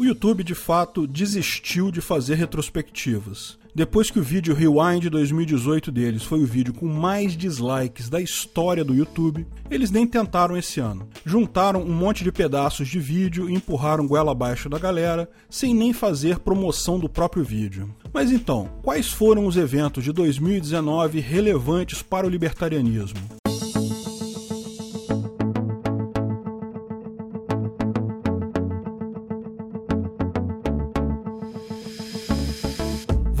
O YouTube de fato desistiu de fazer retrospectivas. Depois que o vídeo Rewind 2018 deles foi o vídeo com mais dislikes da história do YouTube, eles nem tentaram esse ano. Juntaram um monte de pedaços de vídeo e empurraram goela abaixo da galera, sem nem fazer promoção do próprio vídeo. Mas então, quais foram os eventos de 2019 relevantes para o libertarianismo?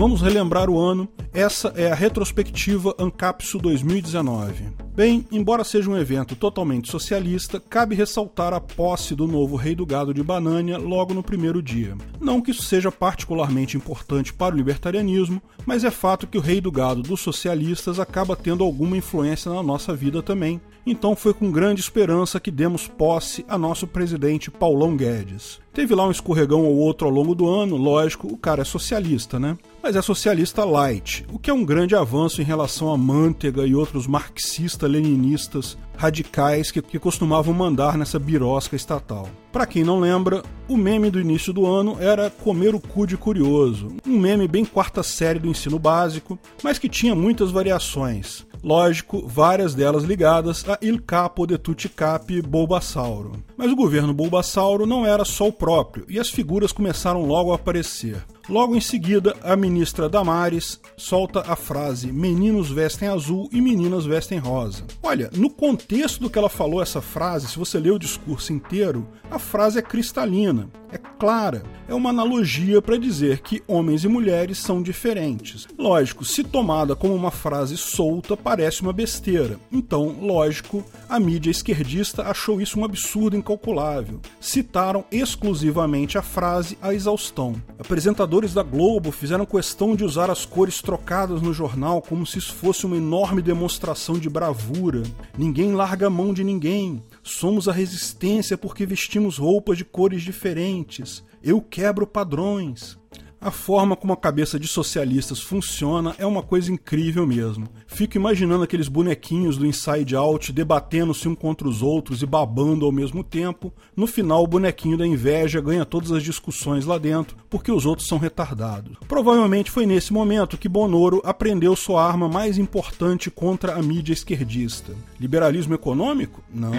Vamos relembrar o ano. Essa é a retrospectiva Ancapsu 2019. Bem, embora seja um evento totalmente socialista, cabe ressaltar a posse do novo rei do gado de Banânia logo no primeiro dia. Não que isso seja particularmente importante para o libertarianismo, mas é fato que o rei do gado dos socialistas acaba tendo alguma influência na nossa vida também. Então foi com grande esperança que demos posse a nosso presidente Paulão Guedes. Teve lá um escorregão ou outro ao longo do ano, lógico, o cara é socialista, né? Mas é socialista light, o que é um grande avanço em relação a Manteiga e outros marxistas-leninistas radicais que, que costumavam mandar nessa birosca estatal. Para quem não lembra, o meme do início do ano era comer o cu de curioso, um meme bem quarta série do ensino básico, mas que tinha muitas variações. Lógico, várias delas ligadas a Il Capo de Tutti Bulbasauro. Mas o governo Bulbasauro não era só o próprio, e as figuras começaram logo a aparecer. Logo em seguida, a ministra Damares solta a frase: Meninos vestem azul e meninas vestem rosa. Olha, no contexto do que ela falou essa frase, se você ler o discurso inteiro, a frase é cristalina, é clara, é uma analogia para dizer que homens e mulheres são diferentes. Lógico, se tomada como uma frase solta, parece uma besteira. Então, lógico, a mídia esquerdista achou isso um absurdo incalculável. Citaram exclusivamente a frase à exaustão. Apresentadores apresentadores da Globo fizeram questão de usar as cores trocadas no jornal como se isso fosse uma enorme demonstração de bravura. Ninguém larga a mão de ninguém. Somos a resistência porque vestimos roupas de cores diferentes. Eu quebro padrões. A forma como a cabeça de socialistas funciona é uma coisa incrível mesmo. Fico imaginando aqueles bonequinhos do Inside Out debatendo-se um contra os outros e babando ao mesmo tempo. No final, o bonequinho da inveja ganha todas as discussões lá dentro porque os outros são retardados. Provavelmente foi nesse momento que Bonoro aprendeu sua arma mais importante contra a mídia esquerdista. Liberalismo econômico? Não.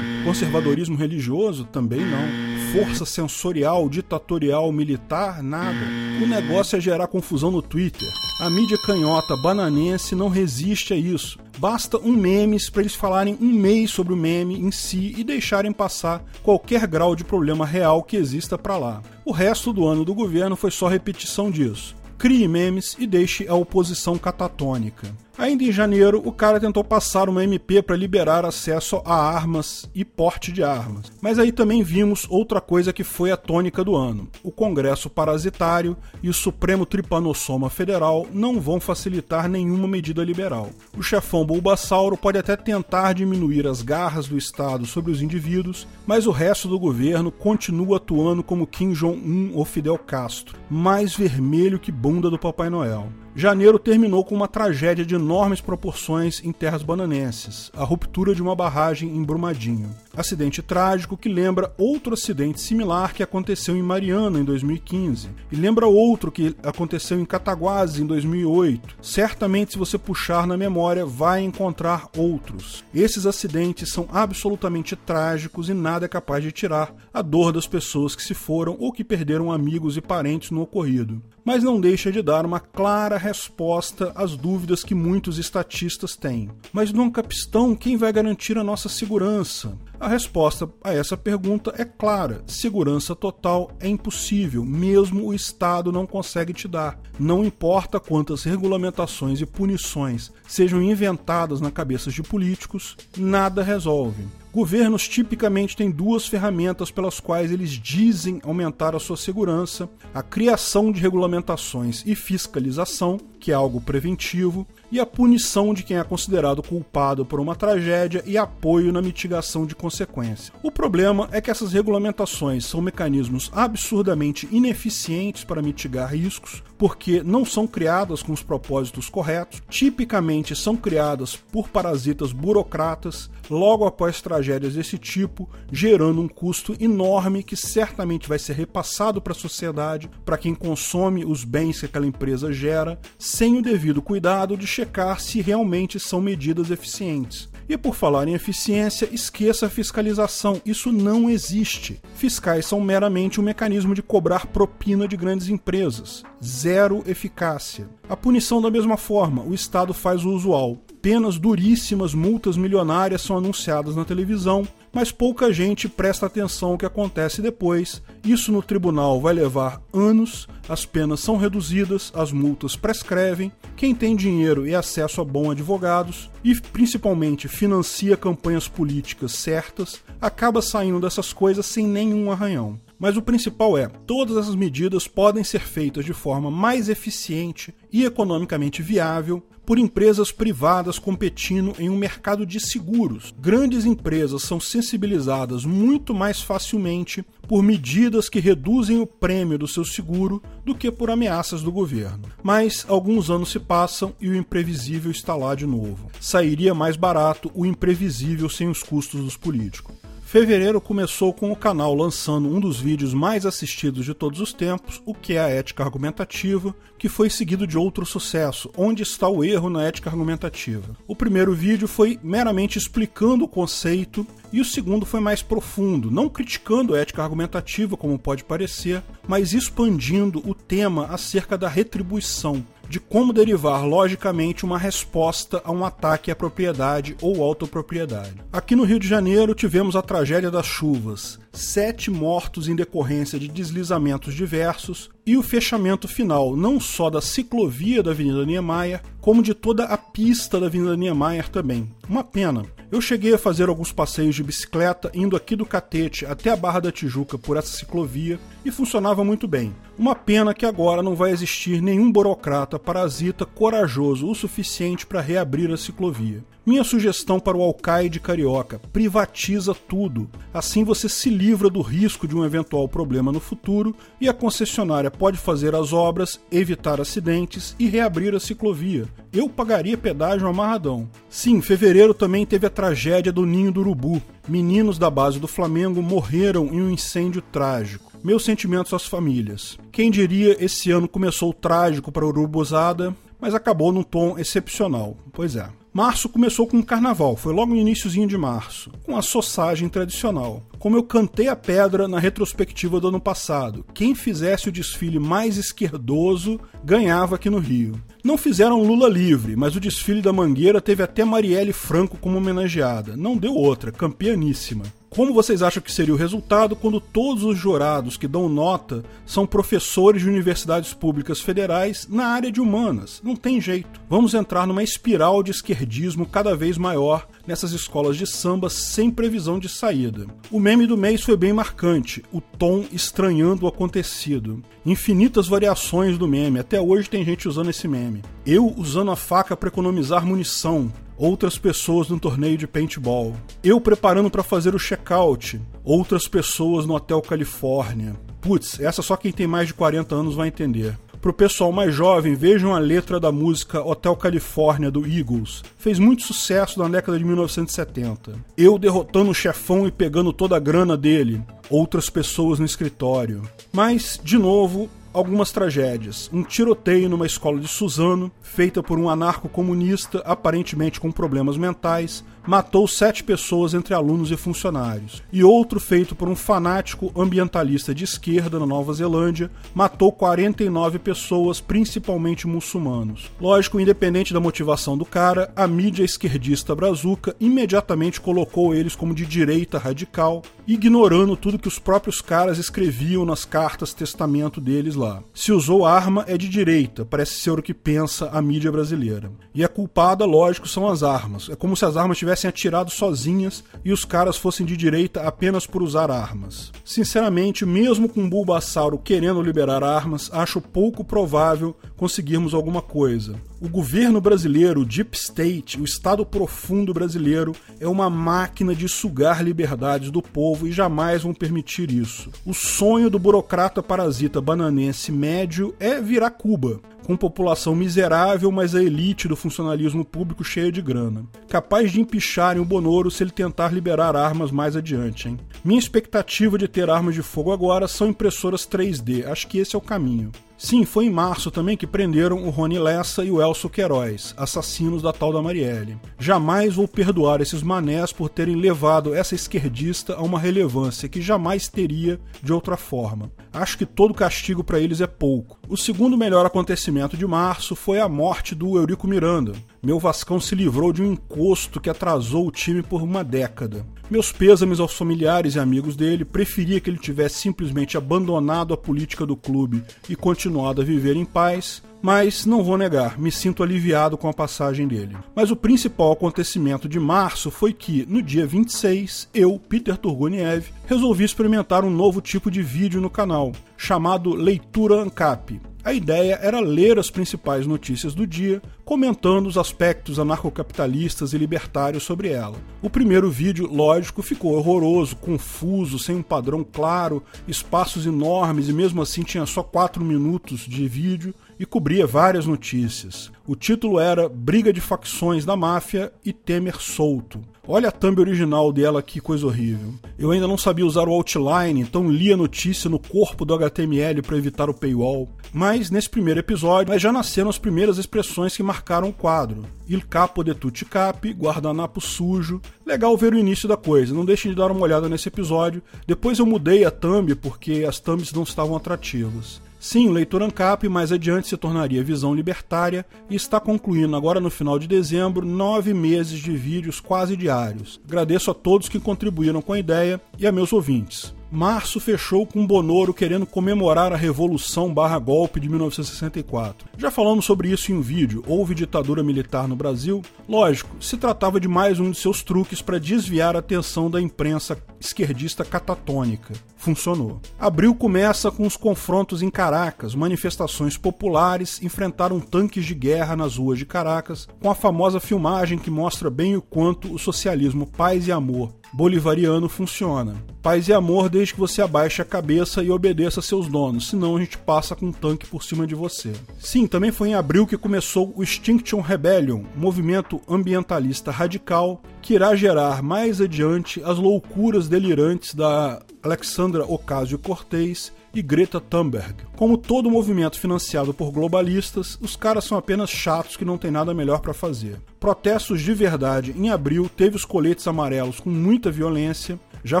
Conservadorismo religioso? Também não. Força sensorial, ditatorial, militar? Nada. O negócio é gerar confusão no Twitter. A mídia canhota bananense não resiste a isso. Basta um memes para eles falarem um mês sobre o meme em si e deixarem passar qualquer grau de problema real que exista para lá. O resto do ano do governo foi só repetição disso. Crie memes e deixe a oposição catatônica. Ainda em janeiro, o cara tentou passar uma MP para liberar acesso a armas e porte de armas. Mas aí também vimos outra coisa que foi a tônica do ano. O Congresso Parasitário e o Supremo Tripanossoma Federal não vão facilitar nenhuma medida liberal. O chefão Bulbasauro pode até tentar diminuir as garras do Estado sobre os indivíduos, mas o resto do governo continua atuando como Kim Jong-un ou Fidel Castro, mais vermelho que bunda do Papai Noel. Janeiro terminou com uma tragédia de enormes proporções em terras bananenses, a ruptura de uma barragem em Brumadinho. Acidente trágico que lembra outro acidente similar que aconteceu em Mariana em 2015 e lembra outro que aconteceu em Cataguases em 2008. Certamente, se você puxar na memória, vai encontrar outros. Esses acidentes são absolutamente trágicos e nada é capaz de tirar a dor das pessoas que se foram ou que perderam amigos e parentes no ocorrido. Mas não deixa de dar uma clara resposta às dúvidas que muitos estatistas têm. Mas num capistão, quem vai garantir a nossa segurança? A resposta a essa pergunta é clara: segurança total é impossível, mesmo o Estado não consegue te dar. Não importa quantas regulamentações e punições sejam inventadas na cabeça de políticos, nada resolve. Governos tipicamente têm duas ferramentas pelas quais eles dizem aumentar a sua segurança: a criação de regulamentações e fiscalização, que é algo preventivo, e a punição de quem é considerado culpado por uma tragédia e apoio na mitigação de consequências. O problema é que essas regulamentações são mecanismos absurdamente ineficientes para mitigar riscos, porque não são criadas com os propósitos corretos, tipicamente são criadas por parasitas burocratas logo após tragédias desse tipo, gerando um custo enorme que certamente vai ser repassado para a sociedade, para quem consome os bens que aquela empresa gera, sem o devido cuidado de checar se realmente são medidas eficientes. E por falar em eficiência, esqueça a fiscalização. Isso não existe. Fiscais são meramente um mecanismo de cobrar propina de grandes empresas. Zero eficácia. A punição, da mesma forma, o Estado faz o usual. Penas duríssimas, multas milionárias são anunciadas na televisão, mas pouca gente presta atenção ao que acontece depois. Isso no tribunal vai levar anos, as penas são reduzidas, as multas prescrevem, quem tem dinheiro e acesso a bons advogados e principalmente financia campanhas políticas certas, acaba saindo dessas coisas sem nenhum arranhão. Mas o principal é, todas essas medidas podem ser feitas de forma mais eficiente e economicamente viável por empresas privadas competindo em um mercado de seguros. Grandes empresas são sensibilizadas muito mais facilmente por medidas que reduzem o prêmio do seu seguro do que por ameaças do governo. Mas alguns anos se passam e o imprevisível está lá de novo. Sairia mais barato o imprevisível sem os custos dos políticos. Fevereiro começou com o canal lançando um dos vídeos mais assistidos de todos os tempos, o que é a ética argumentativa, que foi seguido de outro sucesso, Onde está o erro na ética argumentativa. O primeiro vídeo foi meramente explicando o conceito e o segundo foi mais profundo, não criticando a ética argumentativa como pode parecer, mas expandindo o tema acerca da retribuição, de como derivar logicamente uma resposta a um ataque à propriedade ou autopropriedade. Aqui no Rio de Janeiro tivemos a tragédia das chuvas, sete mortos em decorrência de deslizamentos diversos e o fechamento final não só da ciclovia da Avenida Niemeyer, como de toda a pista da Avenida Niemeyer também. Uma pena. Eu cheguei a fazer alguns passeios de bicicleta indo aqui do Catete até a Barra da Tijuca por essa ciclovia e funcionava muito bem. Uma pena que agora não vai existir nenhum burocrata parasita corajoso o suficiente para reabrir a ciclovia. Minha sugestão para o alcaide carioca: privatiza tudo. Assim você se livra do risco de um eventual problema no futuro e a concessionária pode fazer as obras, evitar acidentes e reabrir a ciclovia. Eu pagaria pedágio amarradão. Sim, fevereiro também teve a tragédia do Ninho do Urubu. Meninos da base do Flamengo morreram em um incêndio trágico. Meus sentimentos às famílias. Quem diria esse ano começou trágico para a Urubuzada, mas acabou num tom excepcional. Pois é. Março começou com o carnaval, foi logo no iníciozinho de março, com a sossagem tradicional. Como eu cantei a pedra na retrospectiva do ano passado, quem fizesse o desfile mais esquerdoso ganhava aqui no Rio. Não fizeram Lula livre, mas o desfile da Mangueira teve até Marielle Franco como homenageada. Não deu outra, campeaníssima. Como vocês acham que seria o resultado quando todos os jurados que dão nota são professores de universidades públicas federais na área de humanas? Não tem jeito. Vamos entrar numa espiral de esquerdismo cada vez maior nessas escolas de samba sem previsão de saída. O meme do mês foi bem marcante, o tom estranhando o acontecido. Infinitas variações do meme, até hoje tem gente usando esse meme. Eu usando a faca para economizar munição, outras pessoas no torneio de paintball. Eu preparando para fazer o check-out, outras pessoas no Hotel Califórnia. Putz, essa só quem tem mais de 40 anos vai entender. Pro pessoal mais jovem, vejam a letra da música Hotel Califórnia do Eagles. Fez muito sucesso na década de 1970. Eu derrotando o chefão e pegando toda a grana dele. Outras pessoas no escritório. Mas, de novo, algumas tragédias. Um tiroteio numa escola de Suzano, feita por um anarco-comunista aparentemente com problemas mentais, matou sete pessoas entre alunos e funcionários. E outro feito por um fanático ambientalista de esquerda na Nova Zelândia, matou 49 pessoas, principalmente muçulmanos. Lógico, independente da motivação do cara, a mídia esquerdista brazuca imediatamente colocou eles como de direita radical, ignorando tudo que os próprios caras escreviam nas cartas testamento deles lá. Se usou arma é de direita, parece ser o que pensa a mídia brasileira. E a culpada, lógico, são as armas. É como se as armas tivessem tivessem atirado sozinhas e os caras fossem de direita apenas por usar armas. Sinceramente, mesmo com Bulbasauro querendo liberar armas, acho pouco provável conseguirmos alguma coisa. O governo brasileiro, o Deep State, o Estado profundo brasileiro, é uma máquina de sugar liberdades do povo e jamais vão permitir isso. O sonho do burocrata parasita bananense médio é virar Cuba com população miserável, mas a elite do funcionalismo público cheia de grana. Capaz de empicharem o Bonoro se ele tentar liberar armas mais adiante. Hein? Minha expectativa de ter armas de fogo agora são impressoras 3D. Acho que esse é o caminho. Sim, foi em março também que prenderam o Rony Lessa e o Elcio Queiroz, assassinos da tal da Marielle. Jamais vou perdoar esses manés por terem levado essa esquerdista a uma relevância que jamais teria de outra forma. Acho que todo castigo para eles é pouco. O segundo melhor acontecimento de março foi a morte do Eurico Miranda. Meu Vascão se livrou de um encosto que atrasou o time por uma década. Meus pêsames aos familiares e amigos dele, preferia que ele tivesse simplesmente abandonado a política do clube e continuado a viver em paz, mas não vou negar, me sinto aliviado com a passagem dele. Mas o principal acontecimento de março foi que, no dia 26, eu, Peter Turguniev, resolvi experimentar um novo tipo de vídeo no canal, chamado Leitura ANCAP, a ideia era ler as principais notícias do dia, comentando os aspectos anarcocapitalistas e libertários sobre ela. O primeiro vídeo, lógico, ficou horroroso, confuso, sem um padrão claro, espaços enormes e mesmo assim tinha só 4 minutos de vídeo e cobria várias notícias. O título era Briga de Facções da Máfia e Temer Solto. Olha a thumb original dela, que coisa horrível. Eu ainda não sabia usar o outline, então li a notícia no corpo do HTML para evitar o paywall. Mas nesse primeiro episódio já nasceram as primeiras expressões que marcaram o quadro. Il capo de tutti capi, guardanapo sujo. Legal ver o início da coisa, não deixem de dar uma olhada nesse episódio. Depois eu mudei a thumb porque as thumbs não estavam atrativas. Sim, o leitor ANCAP mais adiante se tornaria Visão Libertária e está concluindo agora no final de dezembro nove meses de vídeos quase diários. Agradeço a todos que contribuíram com a ideia e a meus ouvintes. Março fechou com Bonoro querendo comemorar a Revolução barra golpe de 1964. Já falamos sobre isso em um vídeo, houve ditadura militar no Brasil? Lógico, se tratava de mais um de seus truques para desviar a atenção da imprensa esquerdista catatônica. Funcionou. Abril começa com os confrontos em Caracas, manifestações populares enfrentaram tanques de guerra nas ruas de Caracas, com a famosa filmagem que mostra bem o quanto o socialismo paz e amor bolivariano funciona. Paz e amor desde que você abaixe a cabeça e obedeça a seus donos, senão a gente passa com um tanque por cima de você. Sim, também foi em abril que começou o Extinction Rebellion, movimento ambientalista radical que irá gerar mais adiante as loucuras delirantes da Alexandra Ocasio-Cortez e Greta Thunberg. Como todo movimento financiado por globalistas, os caras são apenas chatos que não tem nada melhor para fazer. Protestos de verdade em abril teve os coletes amarelos com muita violência, já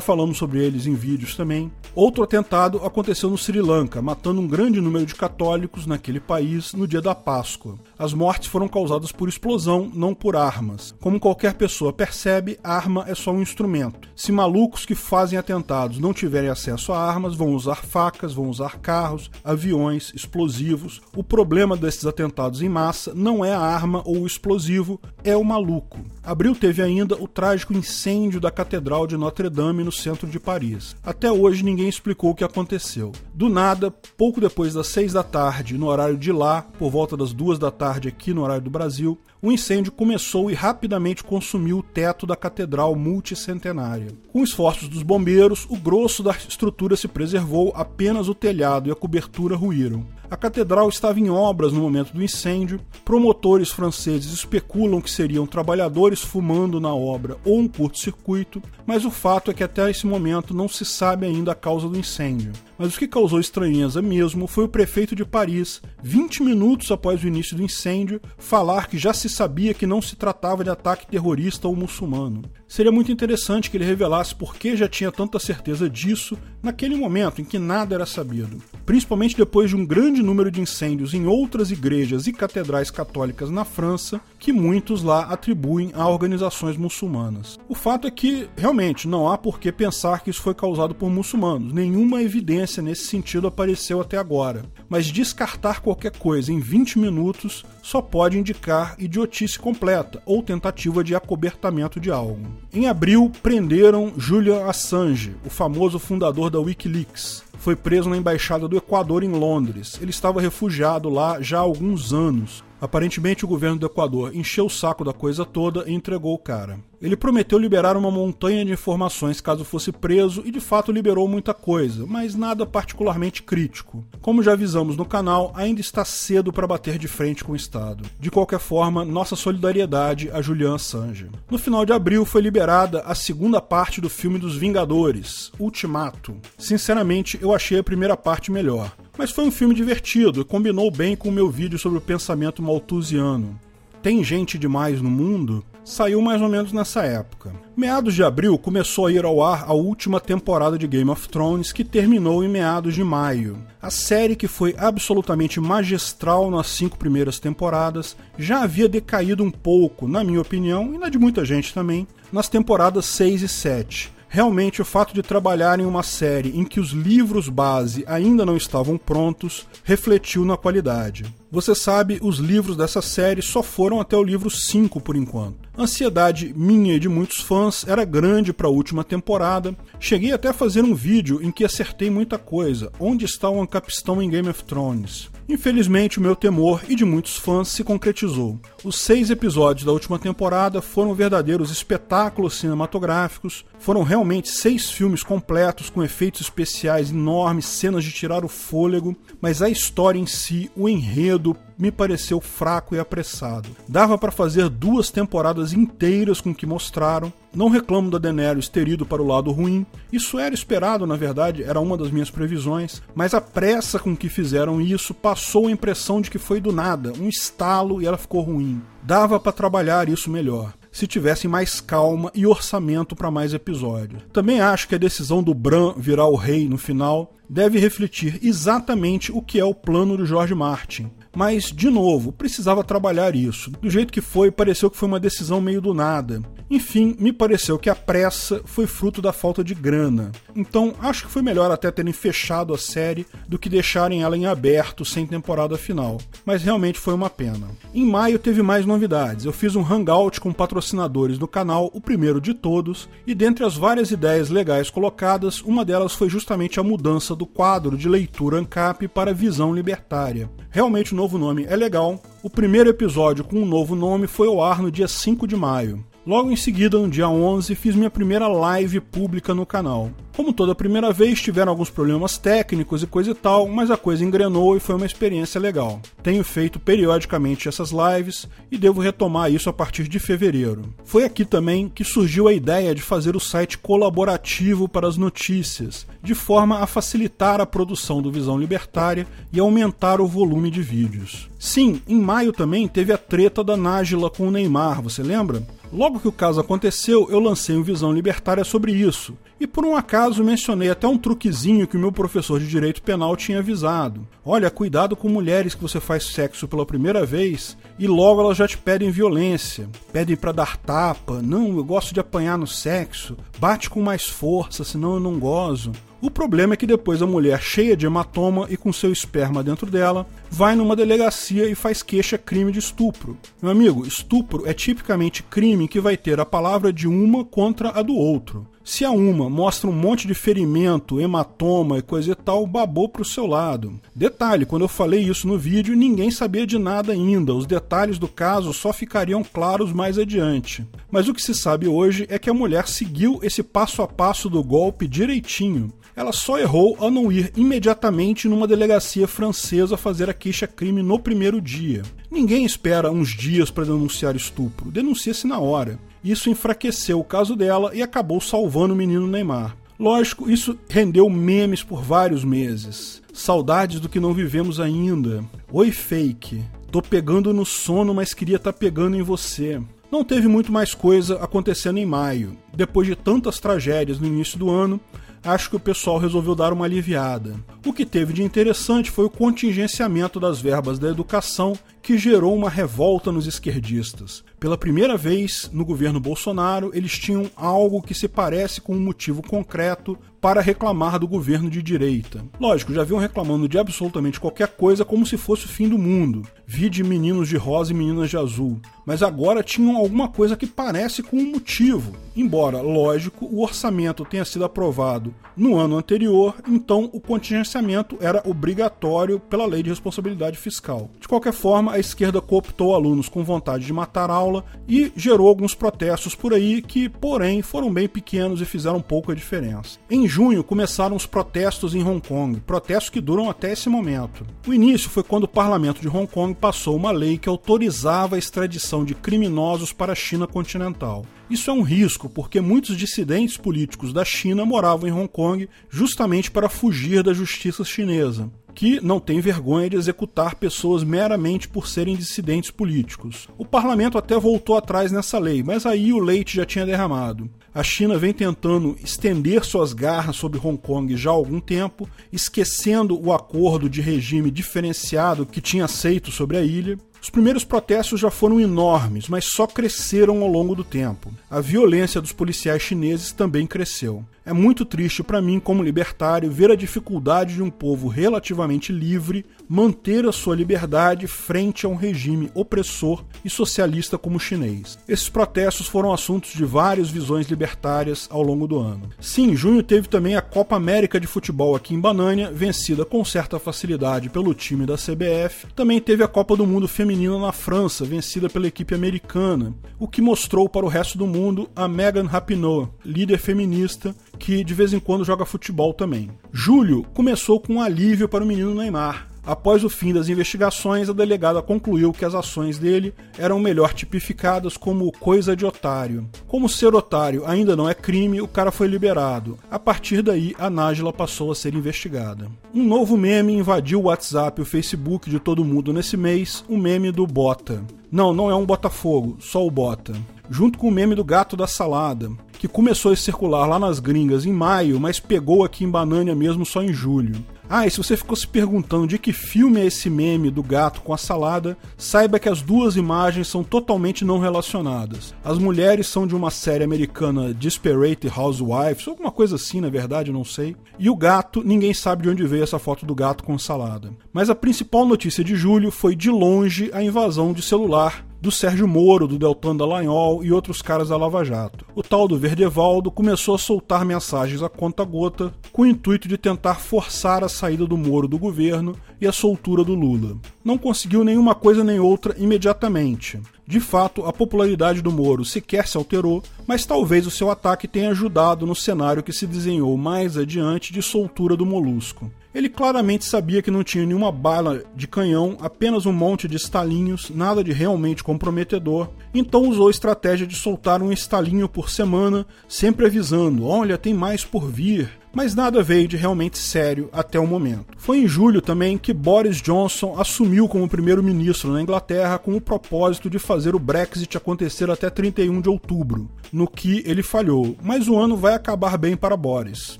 falamos sobre eles em vídeos também. Outro atentado aconteceu no Sri Lanka, matando um grande número de católicos naquele país no dia da Páscoa. As mortes foram causadas por explosão, não por armas. Como qualquer pessoa percebe, arma é só um instrumento. Se malucos que fazem atentados não tiverem acesso a armas, vão usar facas, vão usar carros, aviões, explosivos. O problema desses atentados em massa não é a arma ou o explosivo, é o maluco. Abril teve ainda o trágico incêndio da Catedral de Notre Dame no centro de Paris. Até hoje ninguém explicou o que aconteceu. Do nada, pouco depois das seis da tarde, no horário de lá, por volta das duas da tarde aqui no horário do Brasil, o incêndio começou e rapidamente consumiu o teto da catedral multicentenária. Com esforços dos bombeiros, o grosso da estrutura se preservou, apenas o telhado e a cobertura ruíram. A catedral estava em obras no momento do incêndio. Promotores franceses especulam que seriam trabalhadores fumando na obra ou um curto-circuito, mas o fato é que até esse momento não se sabe ainda a causa do incêndio. Mas o que causou estranheza mesmo foi o prefeito de Paris, 20 minutos após o início do incêndio, falar que já se sabia que não se tratava de ataque terrorista ou muçulmano. Seria muito interessante que ele revelasse por que já tinha tanta certeza disso naquele momento em que nada era sabido, principalmente depois de um grande número de incêndios em outras igrejas e catedrais católicas na França, que muitos lá atribuem a organizações muçulmanas. O fato é que, realmente, não há por que pensar que isso foi causado por muçulmanos, nenhuma evidência nesse sentido apareceu até agora. Mas descartar qualquer coisa em 20 minutos só pode indicar idiotice completa ou tentativa de acobertamento de algo. Em abril, prenderam Julian Assange, o famoso fundador da Wikileaks foi preso na embaixada do Equador em Londres. Ele estava refugiado lá já há alguns anos. Aparentemente, o governo do Equador encheu o saco da coisa toda e entregou o cara. Ele prometeu liberar uma montanha de informações caso fosse preso e de fato liberou muita coisa, mas nada particularmente crítico. Como já avisamos no canal, ainda está cedo para bater de frente com o Estado. De qualquer forma, nossa solidariedade a Julian Assange. No final de abril foi liberada a segunda parte do filme dos Vingadores, Ultimato. Sinceramente, eu achei a primeira parte melhor. Mas foi um filme divertido e combinou bem com o meu vídeo sobre o pensamento malthusiano. Tem gente demais no mundo? Saiu mais ou menos nessa época. Meados de abril começou a ir ao ar a última temporada de Game of Thrones, que terminou em meados de maio. A série, que foi absolutamente magistral nas cinco primeiras temporadas, já havia decaído um pouco, na minha opinião, e na de muita gente também, nas temporadas 6 e 7 Realmente, o fato de trabalhar em uma série em que os livros base ainda não estavam prontos refletiu na qualidade. Você sabe, os livros dessa série só foram até o livro 5 por enquanto. A ansiedade minha e de muitos fãs era grande para a última temporada. Cheguei até a fazer um vídeo em que acertei muita coisa. Onde está o Ancapistão em Game of Thrones? Infelizmente, o meu temor e de muitos fãs se concretizou. Os seis episódios da última temporada foram verdadeiros espetáculos cinematográficos, foram realmente seis filmes completos com efeitos especiais enormes, cenas de tirar o fôlego, mas a história em si, o enredo, me pareceu fraco e apressado. Dava para fazer duas temporadas inteiras com o que mostraram. Não reclamo da Daenerys ter ido para o lado ruim. Isso era esperado, na verdade, era uma das minhas previsões, mas a pressa com que fizeram isso passou a impressão de que foi do nada, um estalo e ela ficou ruim. Dava para trabalhar isso melhor se tivessem mais calma e orçamento para mais episódios. Também acho que a decisão do Bran virar o rei no final deve refletir exatamente o que é o plano do George Martin. Mas, de novo, precisava trabalhar isso. Do jeito que foi, pareceu que foi uma decisão meio do nada. Enfim, me pareceu que a pressa foi fruto da falta de grana. Então, acho que foi melhor até terem fechado a série do que deixarem ela em aberto sem temporada final. Mas realmente foi uma pena. Em maio teve mais novidades. Eu fiz um hangout com patrocinadores do canal, o primeiro de todos, e dentre as várias ideias legais colocadas, uma delas foi justamente a mudança do quadro de leitura ANCAP para visão libertária. Realmente o novo nome é legal. O primeiro episódio com o um novo nome foi ao ar no dia 5 de maio. Logo em seguida, no dia 11, fiz minha primeira live pública no canal. Como toda primeira vez, tiveram alguns problemas técnicos e coisa e tal, mas a coisa engrenou e foi uma experiência legal. Tenho feito periodicamente essas lives e devo retomar isso a partir de fevereiro. Foi aqui também que surgiu a ideia de fazer o site colaborativo para as notícias, de forma a facilitar a produção do Visão Libertária e aumentar o volume de vídeos. Sim, em maio também teve a treta da Nájila com o Neymar, você lembra? Logo que o caso aconteceu, eu lancei um Visão Libertária sobre isso. E por um acaso mencionei até um truquezinho que o meu professor de direito penal tinha avisado. Olha, cuidado com mulheres que você faz sexo pela primeira vez e logo elas já te pedem violência, pedem para dar tapa, não, eu gosto de apanhar no sexo, bate com mais força, senão eu não gozo. O problema é que depois a mulher, cheia de hematoma e com seu esperma dentro dela, vai numa delegacia e faz queixa crime de estupro. Meu amigo, estupro é tipicamente crime que vai ter a palavra de uma contra a do outro. Se a uma mostra um monte de ferimento, hematoma e coisa e tal, babou pro seu lado. Detalhe, quando eu falei isso no vídeo, ninguém sabia de nada ainda. Os detalhes do caso só ficariam claros mais adiante. Mas o que se sabe hoje é que a mulher seguiu esse passo a passo do golpe direitinho ela só errou ao não ir imediatamente numa delegacia francesa fazer a queixa-crime no primeiro dia. Ninguém espera uns dias para denunciar estupro, denuncia-se na hora. Isso enfraqueceu o caso dela e acabou salvando o menino Neymar. Lógico, isso rendeu memes por vários meses. Saudades do que não vivemos ainda. Oi, fake. Tô pegando no sono, mas queria estar tá pegando em você. Não teve muito mais coisa acontecendo em maio. Depois de tantas tragédias no início do ano, acho que o pessoal resolveu dar uma aliviada. O que teve de interessante foi o contingenciamento das verbas da educação, que gerou uma revolta nos esquerdistas. Pela primeira vez no governo Bolsonaro, eles tinham algo que se parece com um motivo concreto para reclamar do governo de direita. Lógico, já vinham reclamando de absolutamente qualquer coisa como se fosse o fim do mundo. Vi de meninos de rosa e meninas de azul. Mas agora tinham alguma coisa que parece com um motivo. Embora, lógico, o orçamento tenha sido aprovado no ano anterior, então o contingenciamento era obrigatório pela lei de responsabilidade fiscal. De qualquer forma, a esquerda cooptou alunos com vontade de matar aula e gerou alguns protestos por aí que, porém, foram bem pequenos e fizeram pouca diferença. Em junho começaram os protestos em Hong Kong, protestos que duram até esse momento. O início foi quando o parlamento de Hong Kong passou uma lei que autorizava a extradição de criminosos para a China continental. Isso é um risco, porque muitos dissidentes políticos da China moravam em Hong Kong justamente para fugir da justiça chinesa que não tem vergonha de executar pessoas meramente por serem dissidentes políticos. O parlamento até voltou atrás nessa lei, mas aí o leite já tinha derramado. A China vem tentando estender suas garras sobre Hong Kong já há algum tempo, esquecendo o acordo de regime diferenciado que tinha aceito sobre a ilha. Os primeiros protestos já foram enormes, mas só cresceram ao longo do tempo. A violência dos policiais chineses também cresceu. É muito triste para mim, como libertário, ver a dificuldade de um povo relativamente livre manter a sua liberdade frente a um regime opressor e socialista como o chinês. Esses protestos foram assuntos de várias visões libertárias ao longo do ano. Sim, em junho teve também a Copa América de Futebol aqui em Banânia, vencida com certa facilidade pelo time da CBF. Também teve a Copa do Mundo Feminina na França, vencida pela equipe americana, o que mostrou para o resto do mundo a Megan Rapinoe, líder feminista que de vez em quando joga futebol também. Julho começou com um alívio para o menino Neymar. Após o fim das investigações, a delegada concluiu que as ações dele eram melhor tipificadas como coisa de otário. Como ser otário ainda não é crime, o cara foi liberado. A partir daí, a Nájila passou a ser investigada. Um novo meme invadiu o WhatsApp e o Facebook de todo mundo nesse mês, o meme do Bota. Não, não é um Botafogo, só o Bota. Junto com o meme do gato da salada que começou a circular lá nas gringas em maio, mas pegou aqui em Banânia mesmo só em julho. Ah, e se você ficou se perguntando de que filme é esse meme do gato com a salada, saiba que as duas imagens são totalmente não relacionadas. As mulheres são de uma série americana Desperate Housewives, alguma coisa assim, na verdade, não sei. E o gato, ninguém sabe de onde veio essa foto do gato com salada. Mas a principal notícia de julho foi de longe a invasão de celular do Sérgio Moro, do Deltan Dallagnol e outros caras da Lava Jato. O tal do Verdevaldo começou a soltar mensagens a conta-gota com o intuito de tentar forçar a saída do Moro do governo e a soltura do Lula. Não conseguiu nenhuma coisa nem outra imediatamente. De fato, a popularidade do Moro sequer se alterou, mas talvez o seu ataque tenha ajudado no cenário que se desenhou mais adiante de soltura do molusco. Ele claramente sabia que não tinha nenhuma bala de canhão, apenas um monte de estalinhos, nada de realmente comprometedor, então usou a estratégia de soltar um estalinho por semana, sempre avisando: olha, tem mais por vir, mas nada veio de realmente sério até o momento. Foi em julho também que Boris Johnson assumiu como primeiro-ministro na Inglaterra com o propósito de fazer o Brexit acontecer até 31 de outubro, no que ele falhou, mas o ano vai acabar bem para Boris.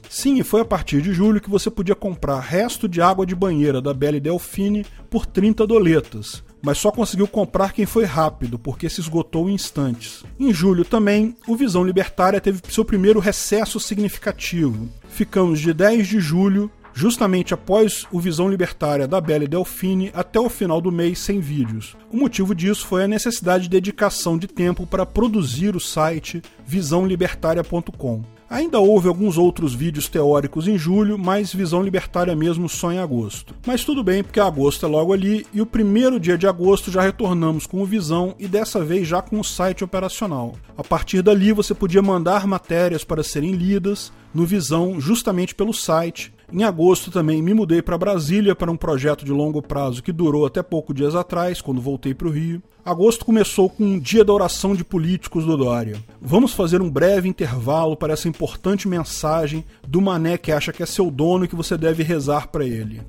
Sim, foi a partir de julho que você podia comprar resto de água de banheira da Belle Delfine por 30 doletas mas só conseguiu comprar quem foi rápido, porque se esgotou em instantes. Em julho também, o Visão Libertária teve seu primeiro recesso significativo. Ficamos de 10 de julho justamente após o Visão Libertária da Belle Delfine até o final do mês sem vídeos. O motivo disso foi a necessidade de dedicação de tempo para produzir o site visãolibertaria.com. Ainda houve alguns outros vídeos teóricos em julho, mas visão libertária mesmo só em agosto. Mas tudo bem, porque agosto é logo ali e o primeiro dia de agosto já retornamos com o Visão e dessa vez já com o site operacional. A partir dali você podia mandar matérias para serem lidas no Visão justamente pelo site em agosto também me mudei para Brasília para um projeto de longo prazo que durou até pouco dias atrás, quando voltei para o Rio. Agosto começou com um dia da oração de políticos do Dória. Vamos fazer um breve intervalo para essa importante mensagem do mané que acha que é seu dono e que você deve rezar para ele.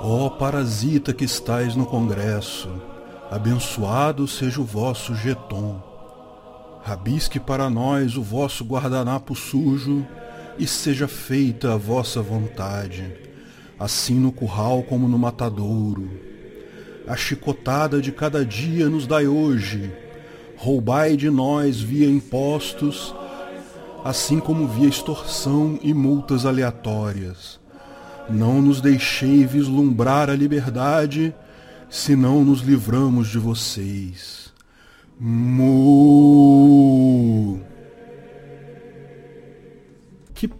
Ó oh, parasita que estais no Congresso, abençoado seja o vosso jeton Rabisque para nós o vosso guardanapo sujo, e seja feita a vossa vontade, assim no curral como no matadouro. A chicotada de cada dia nos dai hoje, roubai de nós via impostos, assim como via extorsão e multas aleatórias. Não nos deixei vislumbrar a liberdade, senão nos livramos de vocês.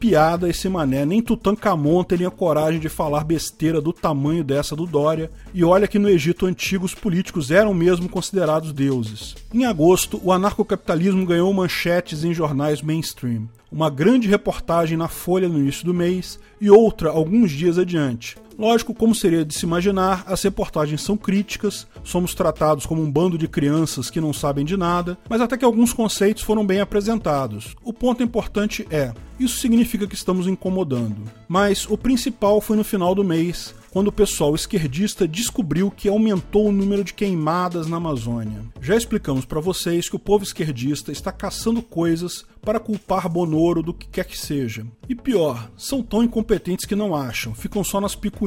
Piada esse mané, nem Tutankhamon teria coragem de falar besteira do tamanho dessa do Dória, e olha que no Egito antigo os políticos eram mesmo considerados deuses. Em agosto, o anarcocapitalismo ganhou manchetes em jornais mainstream. Uma grande reportagem na Folha no início do mês e outra alguns dias adiante. Lógico, como seria de se imaginar, as reportagens são críticas, somos tratados como um bando de crianças que não sabem de nada, mas até que alguns conceitos foram bem apresentados. O ponto importante é: isso significa que estamos incomodando. Mas o principal foi no final do mês, quando o pessoal esquerdista descobriu que aumentou o número de queimadas na Amazônia. Já explicamos para vocês que o povo esquerdista está caçando coisas para culpar Bonoro do que quer que seja. E pior, são tão incompetentes que não acham, ficam só nas picuinhas.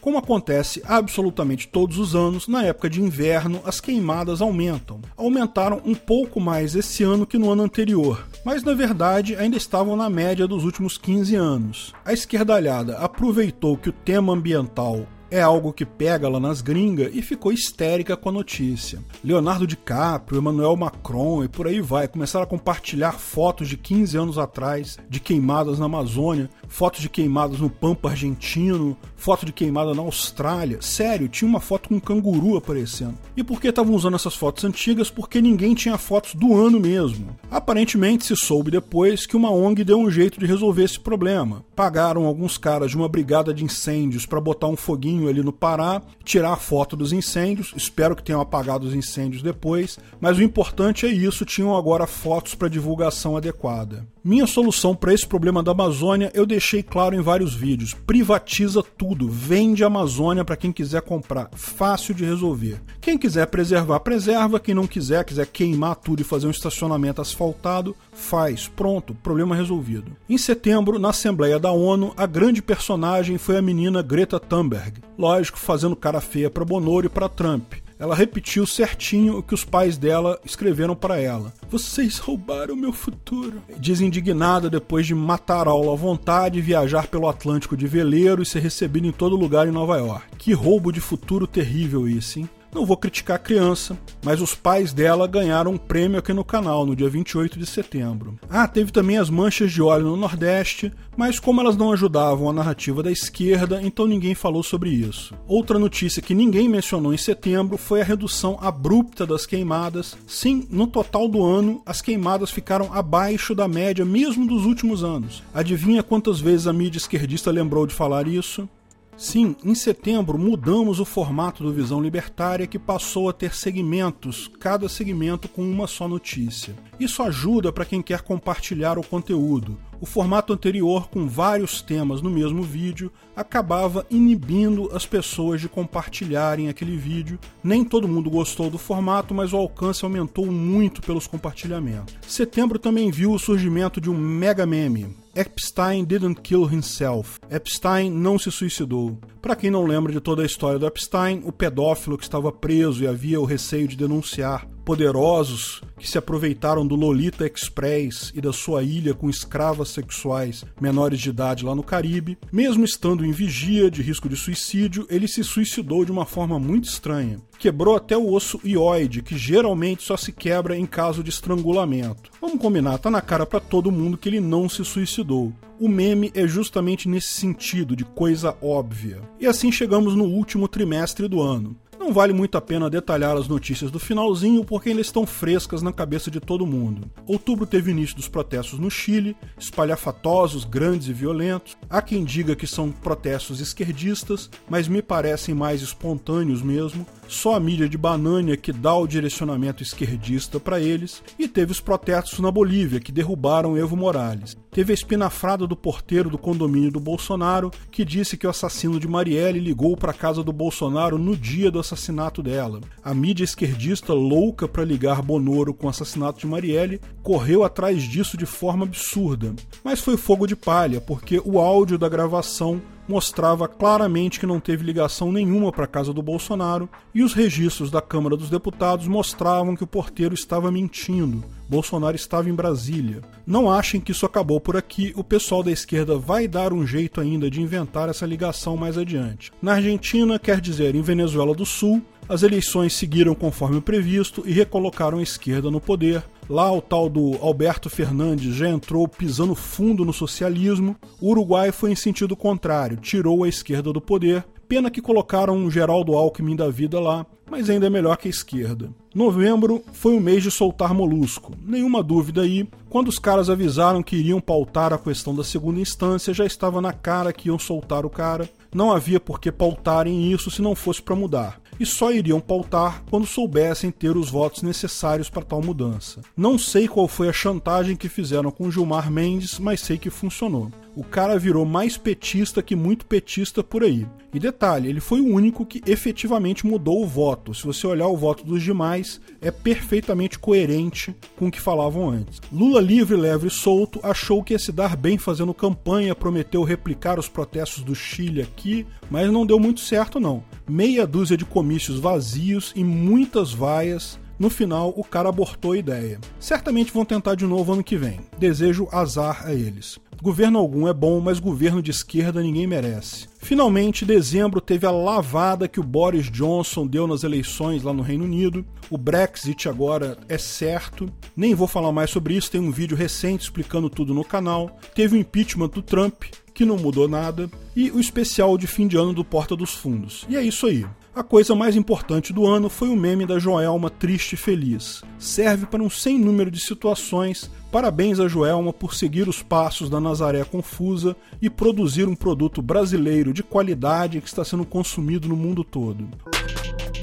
Como acontece absolutamente todos os anos, na época de inverno as queimadas aumentam. Aumentaram um pouco mais esse ano que no ano anterior, mas na verdade ainda estavam na média dos últimos 15 anos. A esquerdalhada aproveitou que o tema ambiental é algo que pega lá nas gringas e ficou histérica com a notícia. Leonardo DiCaprio, Emmanuel Macron e por aí vai começaram a compartilhar fotos de 15 anos atrás de queimadas na Amazônia, fotos de queimadas no Pampa argentino, foto de queimada na Austrália. Sério, tinha uma foto com um canguru aparecendo. E por que estavam usando essas fotos antigas? Porque ninguém tinha fotos do ano mesmo. Aparentemente se soube depois que uma ONG deu um jeito de resolver esse problema. Pagaram alguns caras de uma brigada de incêndios para botar um foguinho ali no Pará, tirar a foto dos incêndios. Espero que tenham apagado os incêndios depois, mas o importante é isso, tinham agora fotos para divulgação adequada. Minha solução para esse problema da Amazônia eu deixei claro em vários vídeos. Privatiza tudo, vende a Amazônia para quem quiser comprar, fácil de resolver. Quem quiser preservar, preserva, quem não quiser, quiser queimar tudo e fazer um estacionamento asfaltado, faz. Pronto, problema resolvido. Em setembro, na Assembleia da ONU, a grande personagem foi a menina Greta Thunberg. Lógico, fazendo cara feia para Bonoro e para Trump ela repetiu certinho o que os pais dela escreveram para ela. Vocês roubaram meu futuro. Diz indignada depois de matar aula à vontade, viajar pelo Atlântico de veleiro e ser recebida em todo lugar em Nova York. Que roubo de futuro terrível isso, hein? Não vou criticar a criança, mas os pais dela ganharam um prêmio aqui no canal no dia 28 de setembro. Ah, teve também as manchas de óleo no Nordeste, mas como elas não ajudavam a narrativa da esquerda, então ninguém falou sobre isso. Outra notícia que ninguém mencionou em setembro foi a redução abrupta das queimadas. Sim, no total do ano, as queimadas ficaram abaixo da média mesmo dos últimos anos. Adivinha quantas vezes a mídia esquerdista lembrou de falar isso? Sim, em setembro mudamos o formato do Visão Libertária que passou a ter segmentos, cada segmento com uma só notícia. Isso ajuda para quem quer compartilhar o conteúdo. O formato anterior, com vários temas no mesmo vídeo, acabava inibindo as pessoas de compartilharem aquele vídeo. Nem todo mundo gostou do formato, mas o alcance aumentou muito pelos compartilhamentos. Setembro também viu o surgimento de um mega meme, Epstein didn't kill himself. Epstein não se suicidou. Para quem não lembra de toda a história do Epstein, o pedófilo que estava preso e havia o receio de denunciar poderosos que se aproveitaram do Lolita Express e da sua ilha com escravas sexuais menores de idade lá no Caribe. Mesmo estando em vigia de risco de suicídio, ele se suicidou de uma forma muito estranha. Quebrou até o osso ióide, que geralmente só se quebra em caso de estrangulamento. Vamos combinar, tá na cara para todo mundo que ele não se suicidou. O meme é justamente nesse sentido de coisa óbvia. E assim chegamos no último trimestre do ano. Não vale muito a pena detalhar as notícias do finalzinho porque ainda estão frescas na cabeça de todo mundo. Outubro teve início dos protestos no Chile, espalhafatosos, grandes e violentos. Há quem diga que são protestos esquerdistas, mas me parecem mais espontâneos mesmo. Só a mídia de Banânia que dá o direcionamento esquerdista para eles. E teve os protestos na Bolívia que derrubaram Evo Morales. Teve a espinafrada do porteiro do condomínio do Bolsonaro que disse que o assassino de Marielle ligou para a casa do Bolsonaro no dia do assassinato dela. A mídia esquerdista, louca para ligar Bonoro com o assassinato de Marielle, correu atrás disso de forma absurda. Mas foi fogo de palha, porque o áudio da gravação mostrava claramente que não teve ligação nenhuma para a casa do Bolsonaro e os registros da Câmara dos Deputados mostravam que o porteiro estava mentindo. Bolsonaro estava em Brasília. Não achem que isso acabou por aqui, o pessoal da esquerda vai dar um jeito ainda de inventar essa ligação mais adiante. Na Argentina, quer dizer, em Venezuela do Sul, as eleições seguiram conforme o previsto e recolocaram a esquerda no poder. Lá o tal do Alberto Fernandes já entrou pisando fundo no socialismo. O Uruguai foi em sentido contrário, tirou a esquerda do poder. Pena que colocaram um Geraldo Alckmin da vida lá, mas ainda é melhor que a esquerda. Novembro foi o mês de soltar molusco. Nenhuma dúvida aí, quando os caras avisaram que iriam pautar a questão da segunda instância, já estava na cara que iam soltar o cara. Não havia por que pautarem isso se não fosse para mudar e só iriam pautar quando soubessem ter os votos necessários para tal mudança. Não sei qual foi a chantagem que fizeram com Gilmar Mendes, mas sei que funcionou o cara virou mais petista que muito petista por aí. E detalhe, ele foi o único que efetivamente mudou o voto. Se você olhar o voto dos demais, é perfeitamente coerente com o que falavam antes. Lula livre, leve e solto achou que ia se dar bem fazendo campanha, prometeu replicar os protestos do Chile aqui, mas não deu muito certo não. Meia dúzia de comícios vazios e muitas vaias no final, o cara abortou a ideia. Certamente vão tentar de novo ano que vem. Desejo azar a eles. Governo algum é bom, mas governo de esquerda ninguém merece. Finalmente, dezembro teve a lavada que o Boris Johnson deu nas eleições lá no Reino Unido. O Brexit agora é certo. Nem vou falar mais sobre isso, tem um vídeo recente explicando tudo no canal. Teve o impeachment do Trump, que não mudou nada, e o especial de fim de ano do Porta dos Fundos. E é isso aí. A coisa mais importante do ano foi o meme da Joelma triste e feliz. Serve para um sem número de situações. Parabéns a Joelma por seguir os passos da Nazaré confusa e produzir um produto brasileiro de qualidade que está sendo consumido no mundo todo.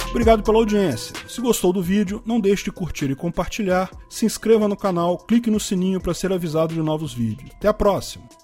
Obrigado pela audiência. Se gostou do vídeo, não deixe de curtir e compartilhar, se inscreva no canal, clique no sininho para ser avisado de novos vídeos. Até a próxima!